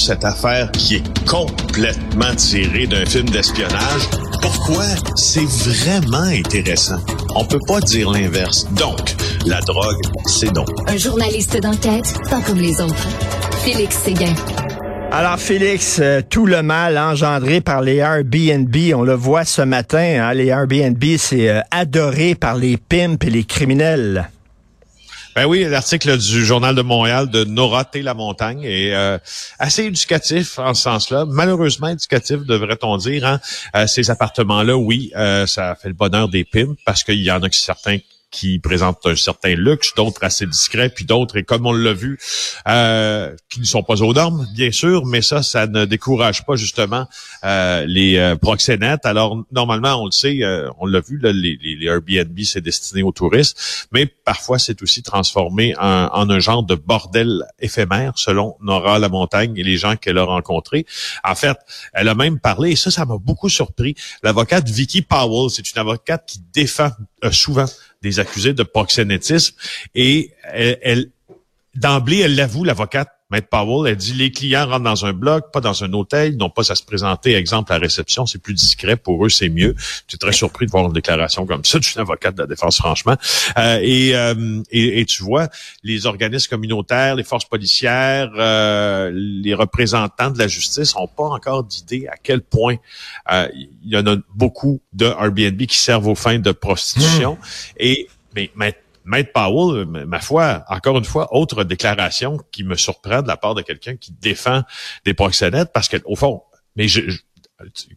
cette affaire qui est complètement tirée d'un film d'espionnage. Pourquoi? C'est vraiment intéressant. On peut pas dire l'inverse. Donc, la drogue, c'est donc. Un journaliste d'enquête, pas comme les autres. Félix Séguin. Alors Félix, euh, tout le mal engendré par les Airbnb, on le voit ce matin, hein, les Airbnb, c'est euh, adoré par les pimps et les criminels. Ben oui, l'article du Journal de Montréal de Nora T. La Montagne est euh, assez éducatif en ce sens-là. Malheureusement éducatif, devrait-on dire. Hein? ces appartements-là, oui, ça fait le bonheur des pimps parce qu'il y en a certains qui présentent un certain luxe, d'autres assez discrets, puis d'autres, et comme on l'a vu, euh, qui ne sont pas aux normes, bien sûr, mais ça, ça ne décourage pas justement euh, les euh, proxénètes. Alors, normalement, on le sait, euh, on l'a vu, là, les, les, Airbnb, c'est destiné aux touristes, mais parfois, c'est aussi transformé en, en, un genre de bordel éphémère, selon Nora La Montagne et les gens qu'elle a rencontrés. En fait, elle a même parlé, et ça, ça m'a beaucoup surpris, l'avocate Vicky Powell, c'est une avocate qui défend souvent des accusés de proxénétisme. Et elle, elle d'emblée, elle l'avoue, l'avocate Maître Powell, elle dit les clients rentrent dans un bloc, pas dans un hôtel, ils n'ont pas à se présenter, exemple, à la réception, c'est plus discret, pour eux, c'est mieux. Je suis très surpris de voir une déclaration comme ça. Suis avocate de la défense, franchement. Euh, euh, et, et, tu vois, les organismes communautaires, les forces policières, euh, les représentants de la justice n'ont pas encore d'idée à quel point il y en a beaucoup de Airbnb qui servent aux fins de prostitution. Mmh. Et mais maintenant, Maître Powell, ma foi, encore une fois, autre déclaration qui me surprend de la part de quelqu'un qui défend des proxénètes parce qu'au fond, mais je,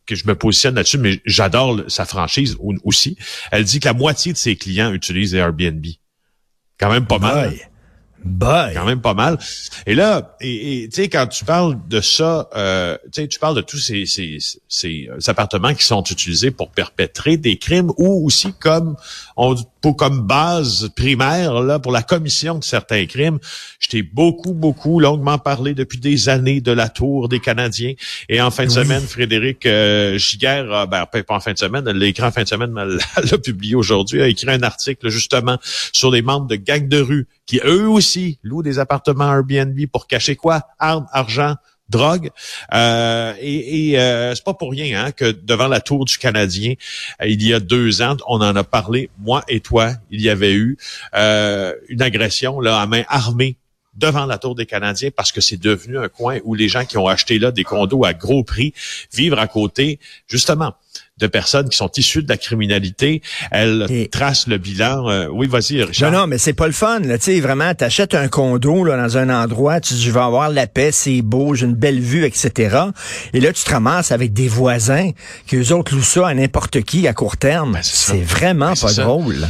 que je me positionne là-dessus, mais j'adore sa franchise aussi. Elle dit que la moitié de ses clients utilisent Airbnb. Quand même pas mal. Bye. Quand même pas mal. Et là, et, tu sais, quand tu parles de ça, euh, tu parles de tous ces, ces, ces, appartements qui sont utilisés pour perpétrer des crimes ou aussi comme on pour comme base primaire là pour la commission de certains crimes. Je t'ai beaucoup, beaucoup longuement parlé depuis des années de la tour des Canadiens. Et en fin de semaine, Frédéric euh, Giguère, ben, pas en fin de semaine, l'écran fin de semaine l'a publié aujourd'hui, a écrit un article justement sur les membres de gangs de rue qui eux aussi louent des appartements Airbnb pour cacher quoi? Armes, argent, drogue. Euh, et, et euh, c'est pas pour rien hein, que devant la tour du Canadien, euh, il y a deux ans, on en a parlé, moi et toi, il y avait eu euh, une agression là à main armée devant la tour des Canadiens parce que c'est devenu un coin où les gens qui ont acheté là des condos à gros prix vivent à côté, justement, de personnes qui sont issues de la criminalité. Elle trace le bilan. Euh, oui, vas-y, Richard. Non, non, mais c'est pas le fun. Tu sais, vraiment, t'achètes un condo là, dans un endroit, tu dis, je vais avoir la paix, c'est beau, j'ai une belle vue, etc. Et là, tu te ramasses avec des voisins qui, eux autres, louent ça à n'importe qui à court terme. Ben, c'est vraiment ben, pas drôle.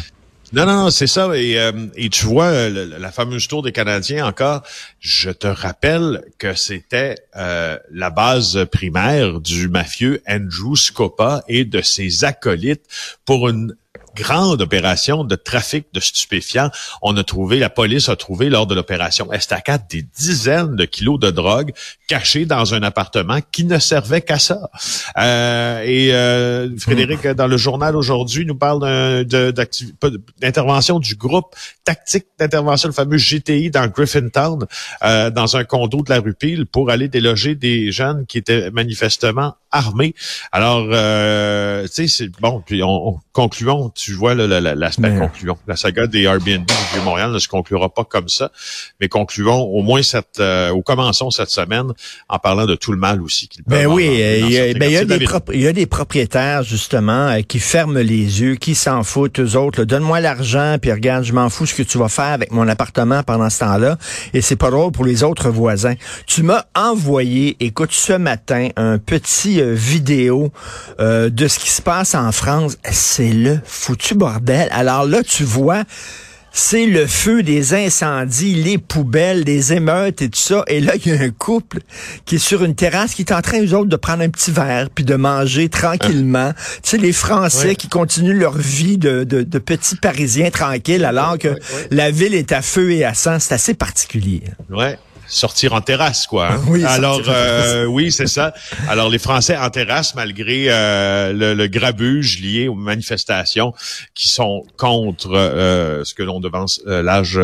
Non, non, c'est ça. Et, euh, tu vois, euh, la, fameuse tour des Canadiens encore, je te rappelle que c'était euh, la base primaire du mafieux Andrew Scopa et de ses acolytes pour une grande opération de trafic de stupéfiants. On a trouvé, la police a trouvé lors de l'opération Estacade des dizaines de kilos de drogue cachés dans un appartement qui ne servait qu'à ça. Euh, et euh, Frédéric, dans le journal aujourd'hui, nous parle d'intervention du groupe tactique d'intervention, le fameux GTI dans Griffintown, euh, dans un condo de la rue Peel pour aller déloger des jeunes qui étaient manifestement armés. Alors, euh, tu sais, c'est bon. Puis on, concluons tu vois l'aspect concluant. La saga des Airbnb du Montréal ne se conclura pas comme ça, mais concluons au moins cette, euh, ou commençons cette semaine en parlant de tout le mal aussi qu'il Ben oui, il y, a, ben, il, y a des il y a des propriétaires justement euh, qui ferment les yeux, qui s'en foutent eux autres. Donne-moi l'argent, puis regarde, je m'en fous ce que tu vas faire avec mon appartement pendant ce temps-là. Et c'est pas drôle pour les autres voisins. Tu m'as envoyé, écoute, ce matin, un petit euh, vidéo de ce qui se passe en France. C'est le fou foutu bordel. Alors là, tu vois, c'est le feu des incendies, les poubelles, les émeutes et tout ça. Et là, il y a un couple qui est sur une terrasse qui est en train, eux autres, de prendre un petit verre puis de manger tranquillement. Tu sais, les Français qui continuent leur vie de, de, petits Parisiens tranquilles alors que la ville est à feu et à sang. C'est assez particulier. Ouais. Sortir en terrasse, quoi. Hein. Oui, Alors, euh, oui, c'est ça. Alors, les Français en terrasse, malgré euh, le, le, grabuge lié aux manifestations qui sont contre euh, ce que l'on devance l'âge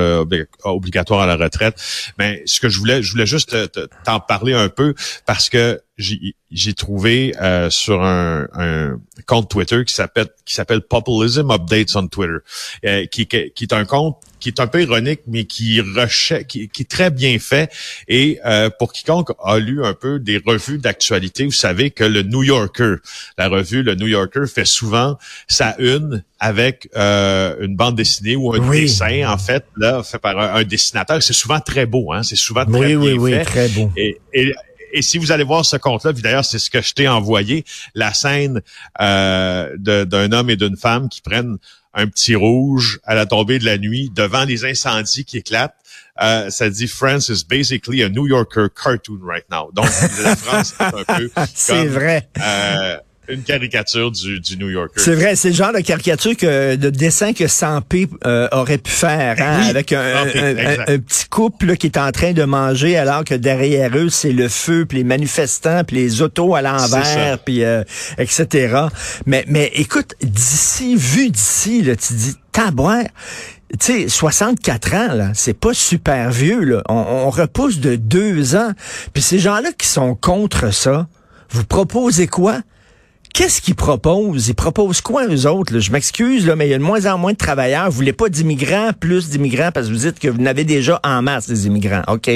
obligatoire à la retraite. Mais ce que je voulais, je voulais juste t'en parler un peu parce que j'ai trouvé euh, sur un, un, compte Twitter qui s'appelle qui s'appelle Populism Updates on Twitter, euh, qui, qui, est un compte qui est un peu ironique, mais qui, recherche, qui, qui est très bien fait. Et euh, pour quiconque a lu un peu des revues d'actualité, vous savez que le New Yorker, la revue le New Yorker fait souvent sa une avec euh, une bande dessinée ou un dessin, en fait, là, fait par un, dessinateur. C'est souvent très beau, hein. C'est souvent très oui, bien oui, fait. Oui, très beau. Et, et, et si vous allez voir ce compte-là, d'ailleurs, c'est ce que je t'ai envoyé, la scène euh, d'un homme et d'une femme qui prennent un petit rouge à la tombée de la nuit devant les incendies qui éclatent. Euh, ça dit France is basically a New Yorker cartoon right now. Donc la France est un peu C'est vrai. Euh, une caricature du, du New Yorker. C'est vrai, c'est le genre de caricature que de dessin que Sampé euh, aurait pu faire, hein, avec un, un, petit couple qui est en train de manger alors que derrière eux c'est le feu, puis les manifestants, puis les autos à l'envers, puis euh, etc. Mais mais écoute, d'ici vu d'ici, là, tu dis tabouin tu sais, 64 ans, là, c'est pas super vieux, là. On, on repousse de deux ans. Puis ces gens-là qui sont contre ça, vous proposez quoi? Qu'est-ce qu'ils proposent? Ils proposent quoi, eux autres? Je m'excuse, là, mais il y a de moins en moins de travailleurs. Vous voulez pas d'immigrants, plus d'immigrants, parce que vous dites que vous n'avez déjà en masse des immigrants. OK?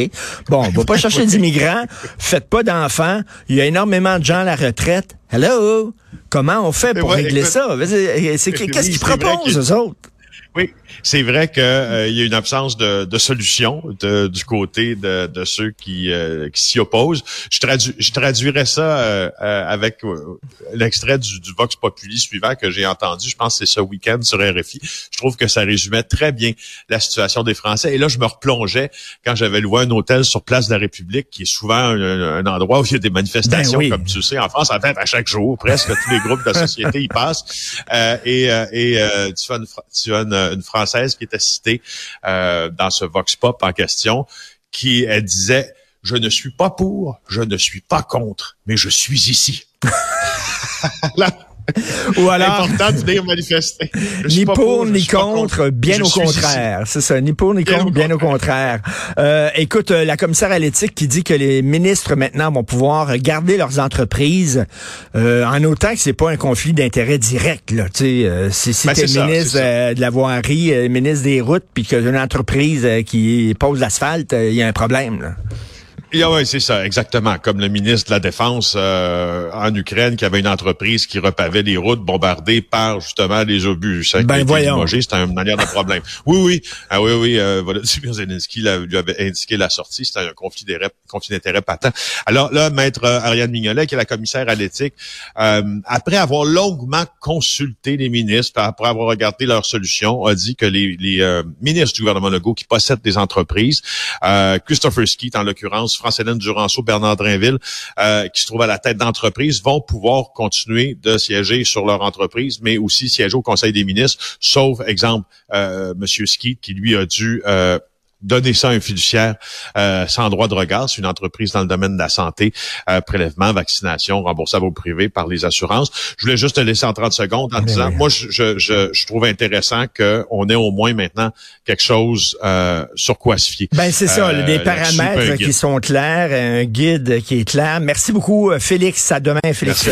Bon, on va pas chercher d'immigrants. Faites pas d'enfants. Il y a énormément de gens à la retraite. Hello? Comment on fait pour régler ça? Qu'est-ce qu'ils proposent, eux autres? Oui, c'est vrai qu'il euh, y a une absence de, de solution du côté de, de ceux qui, euh, qui s'y opposent. Je, tradu je traduirais ça euh, avec l'extrait du, du, Vox Populi suivant que j'ai entendu. Je pense que c'est ce week-end sur RFI. Je trouve que ça résumait très bien la situation des Français. Et là, je me replongeais quand j'avais loué un hôtel sur Place de la République, qui est souvent un, endroit où il y a des manifestations, ben comme tu sais, en France, en fait, à chaque jour, presque tous les groupes de la société y passent. et et tu fais une, tu as une une Française qui était citée euh, dans ce Vox Pop en question, qui elle disait Je ne suis pas pour, je ne suis pas contre, mais je suis ici. Ou alors, important de venir manifester. ni pour, ni contre, bien au contraire. C'est ça, ni pour ni contre, bien au contraire. Euh, écoute, euh, la commissaire à l'éthique qui dit que les ministres maintenant vont pouvoir garder leurs entreprises euh, en autant que c'est pas un conflit d'intérêt direct. Là, tu sais, si si ben, t'es ministre de la voirie, ministre des routes, puis que une entreprise qui pose l'asphalte, il y a un problème. Là. Yeah, oui, c'est ça, exactement. Comme le ministre de la Défense euh, en Ukraine qui avait une entreprise qui repavait les routes bombardées par justement les obus. Ça, ben voyons. C'était une manière de problème. Oui, oui. Ah oui, oui. Euh, Volodymyr Zelensky lui avait indiqué la sortie. C'était un conflit d'intérêt patent. Alors là, maître euh, Ariane Mignolet, qui est la commissaire à l'éthique, euh, après avoir longuement consulté les ministres, après avoir regardé leurs solutions, a dit que les, les euh, ministres du gouvernement Legault qui possèdent des entreprises, Christopher Skeet en l'occurrence, France-Hélène Duranceau, Bernard Drinville, euh, qui se trouvent à la tête d'entreprise, vont pouvoir continuer de siéger sur leur entreprise, mais aussi siéger au Conseil des ministres, sauf, exemple, euh, Monsieur Skeet, qui lui a dû euh, donner ça à un fiduciaire euh, sans droit de regard. C'est une entreprise dans le domaine de la santé, euh, prélèvement, vaccination, remboursable au privé par les assurances. Je voulais juste te laisser en 30 secondes en disant, moi, je, je, je, trouve intéressant qu'on ait au moins maintenant quelque chose euh, sur quoi se fier. Ben c'est ça, des paramètres qui sont clairs, un guide qui est clair. Merci beaucoup, Félix. À demain, Félix.